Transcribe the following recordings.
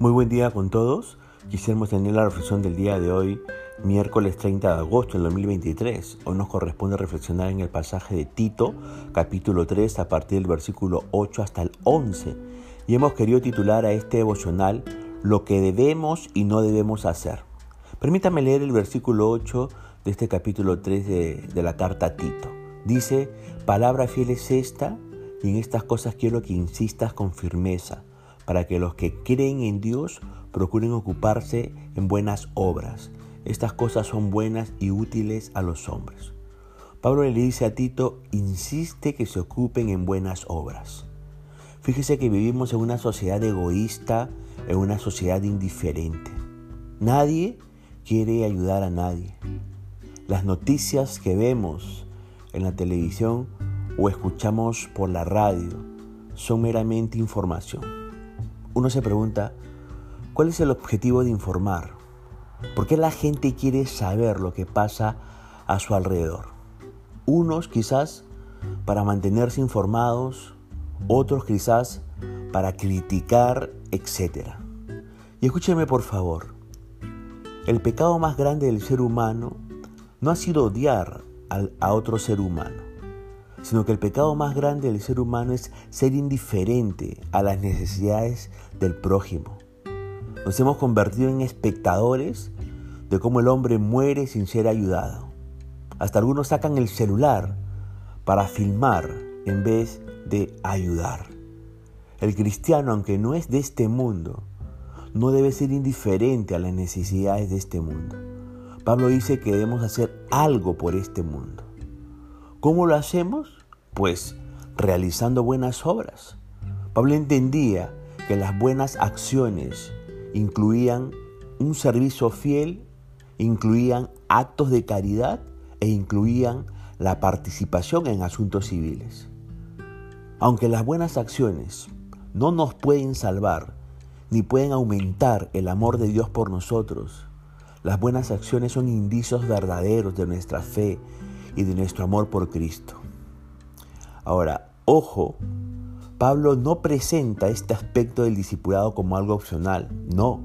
Muy buen día con todos. Quisiéramos tener la reflexión del día de hoy, miércoles 30 de agosto del 2023. Hoy nos corresponde reflexionar en el pasaje de Tito, capítulo 3, a partir del versículo 8 hasta el 11. Y hemos querido titular a este devocional Lo que debemos y no debemos hacer. Permítame leer el versículo 8 de este capítulo 3 de, de la carta a Tito. Dice, palabra fiel es esta, y en estas cosas quiero que insistas con firmeza para que los que creen en Dios procuren ocuparse en buenas obras. Estas cosas son buenas y útiles a los hombres. Pablo le dice a Tito, insiste que se ocupen en buenas obras. Fíjese que vivimos en una sociedad egoísta, en una sociedad indiferente. Nadie quiere ayudar a nadie. Las noticias que vemos en la televisión o escuchamos por la radio son meramente información uno se pregunta, ¿cuál es el objetivo de informar? ¿Por qué la gente quiere saber lo que pasa a su alrededor? Unos quizás para mantenerse informados, otros quizás para criticar, etc. Y escúcheme por favor, el pecado más grande del ser humano no ha sido odiar a otro ser humano sino que el pecado más grande del ser humano es ser indiferente a las necesidades del prójimo. Nos hemos convertido en espectadores de cómo el hombre muere sin ser ayudado. Hasta algunos sacan el celular para filmar en vez de ayudar. El cristiano, aunque no es de este mundo, no debe ser indiferente a las necesidades de este mundo. Pablo dice que debemos hacer algo por este mundo. ¿Cómo lo hacemos? Pues realizando buenas obras. Pablo entendía que las buenas acciones incluían un servicio fiel, incluían actos de caridad e incluían la participación en asuntos civiles. Aunque las buenas acciones no nos pueden salvar ni pueden aumentar el amor de Dios por nosotros, las buenas acciones son indicios verdaderos de nuestra fe y de nuestro amor por Cristo. Ahora, ojo, Pablo no presenta este aspecto del discipulado como algo opcional, no.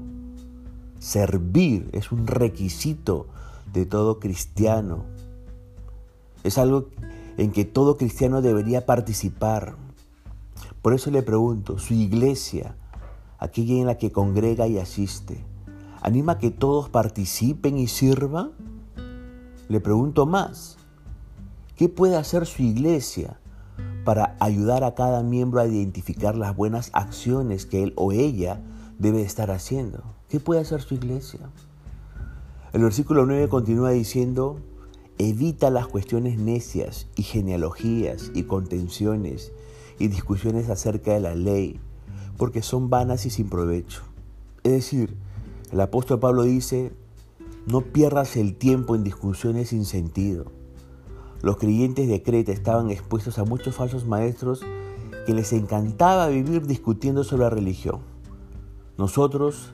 Servir es un requisito de todo cristiano. Es algo en que todo cristiano debería participar. Por eso le pregunto, su iglesia, aquella en la que congrega y asiste, ¿anima a que todos participen y sirvan? Le pregunto más, ¿Qué puede hacer su iglesia para ayudar a cada miembro a identificar las buenas acciones que él o ella debe estar haciendo? ¿Qué puede hacer su iglesia? El versículo 9 continúa diciendo, evita las cuestiones necias y genealogías y contenciones y discusiones acerca de la ley, porque son vanas y sin provecho. Es decir, el apóstol Pablo dice, no pierdas el tiempo en discusiones sin sentido. Los creyentes de Creta estaban expuestos a muchos falsos maestros que les encantaba vivir discutiendo sobre la religión. Nosotros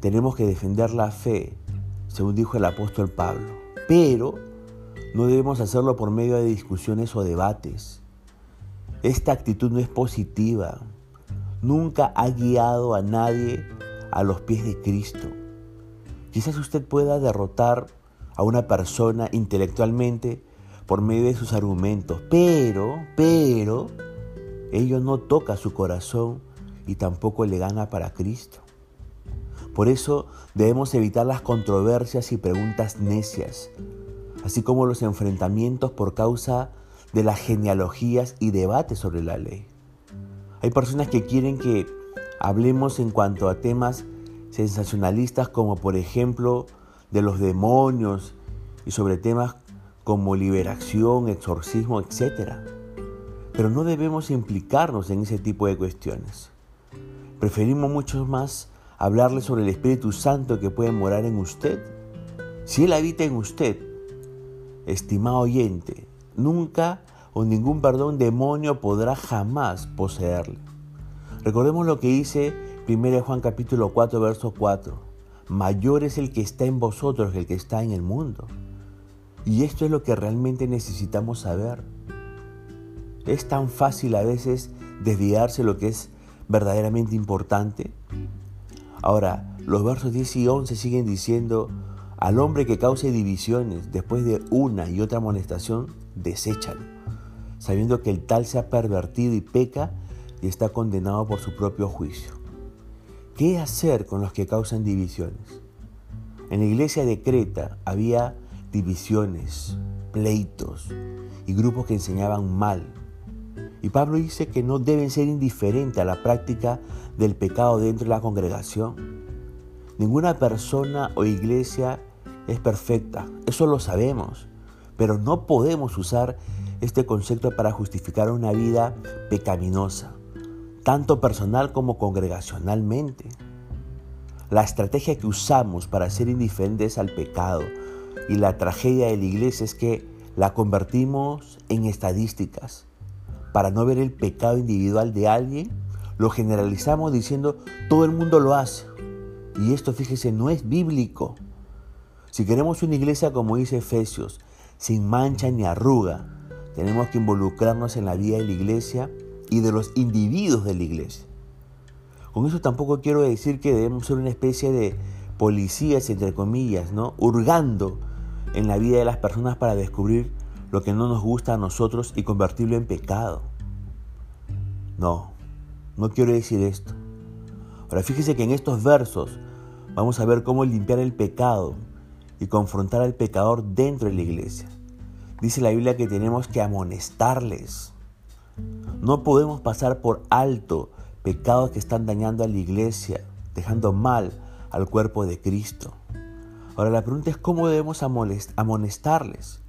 tenemos que defender la fe, según dijo el apóstol Pablo, pero no debemos hacerlo por medio de discusiones o debates. Esta actitud no es positiva. Nunca ha guiado a nadie a los pies de Cristo. Quizás usted pueda derrotar a una persona intelectualmente por medio de sus argumentos, pero, pero, ello no toca su corazón y tampoco le gana para Cristo. Por eso debemos evitar las controversias y preguntas necias, así como los enfrentamientos por causa de las genealogías y debates sobre la ley. Hay personas que quieren que hablemos en cuanto a temas sensacionalistas como por ejemplo de los demonios y sobre temas como liberación, exorcismo, etc. Pero no debemos implicarnos en ese tipo de cuestiones. Preferimos mucho más hablarle sobre el Espíritu Santo que puede morar en usted. Si Él habita en usted, estimado oyente, nunca o ningún perdón demonio podrá jamás poseerle. Recordemos lo que dice 1 Juan capítulo 4, verso 4. Mayor es el que está en vosotros que el que está en el mundo. Y esto es lo que realmente necesitamos saber. Es tan fácil a veces desviarse lo que es verdaderamente importante. Ahora, los versos 10 y 11 siguen diciendo, al hombre que cause divisiones después de una y otra amonestación, deséchalo, sabiendo que el tal se ha pervertido y peca y está condenado por su propio juicio. ¿Qué hacer con los que causan divisiones? En la iglesia de Creta había divisiones, pleitos y grupos que enseñaban mal. Y Pablo dice que no deben ser indiferentes a la práctica del pecado dentro de la congregación. Ninguna persona o iglesia es perfecta, eso lo sabemos, pero no podemos usar este concepto para justificar una vida pecaminosa, tanto personal como congregacionalmente. La estrategia que usamos para ser indiferentes al pecado y la tragedia de la iglesia es que la convertimos en estadísticas. Para no ver el pecado individual de alguien, lo generalizamos diciendo todo el mundo lo hace. Y esto, fíjese, no es bíblico. Si queremos una iglesia como dice Efesios, sin mancha ni arruga, tenemos que involucrarnos en la vida de la iglesia y de los individuos de la iglesia. Con eso tampoco quiero decir que debemos ser una especie de policías, entre comillas, ¿no? Hurgando en la vida de las personas para descubrir lo que no nos gusta a nosotros y convertirlo en pecado. No, no quiero decir esto. Ahora fíjese que en estos versos vamos a ver cómo limpiar el pecado y confrontar al pecador dentro de la iglesia. Dice la Biblia que tenemos que amonestarles. No podemos pasar por alto pecados que están dañando a la iglesia, dejando mal al cuerpo de Cristo. Ahora la pregunta es cómo debemos amonestarles.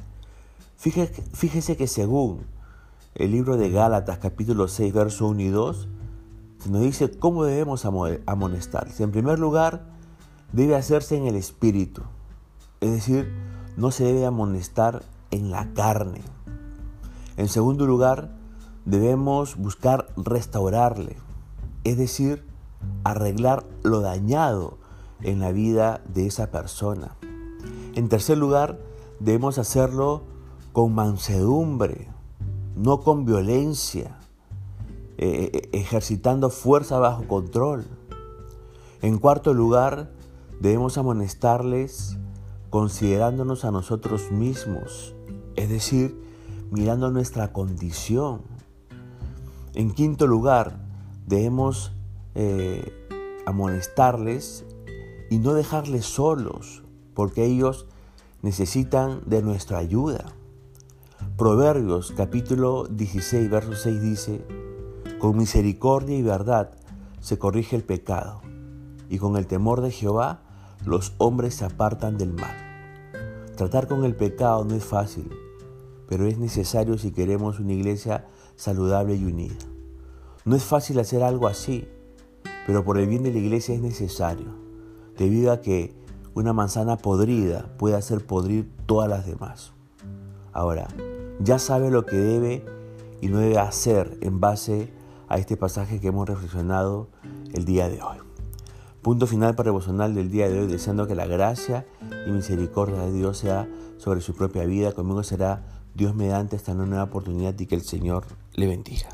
Fíjese, que según el libro de Gálatas capítulo 6, verso 1 y 2, se nos dice cómo debemos amonestarles. En primer lugar, debe hacerse en el espíritu. Es decir, no se debe amonestar en la carne. En segundo lugar, debemos buscar restaurarle, es decir, arreglar lo dañado en la vida de esa persona. En tercer lugar, debemos hacerlo con mansedumbre, no con violencia, eh, eh, ejercitando fuerza bajo control. En cuarto lugar, debemos amonestarles considerándonos a nosotros mismos, es decir, mirando nuestra condición. En quinto lugar, debemos eh, amonestarles y no dejarles solos, porque ellos necesitan de nuestra ayuda. Proverbios capítulo 16, verso 6 dice, con misericordia y verdad se corrige el pecado, y con el temor de Jehová los hombres se apartan del mal. Tratar con el pecado no es fácil, pero es necesario si queremos una iglesia saludable y unida. No es fácil hacer algo así, pero por el bien de la iglesia es necesario, debido a que una manzana podrida puede hacer podrir todas las demás. Ahora, ya sabe lo que debe y no debe hacer en base a este pasaje que hemos reflexionado el día de hoy. Punto final para devocional del día de hoy, deseando que la gracia y misericordia de Dios sea sobre su propia vida. Conmigo será Dios mediante esta nueva oportunidad y que el Señor le bendiga.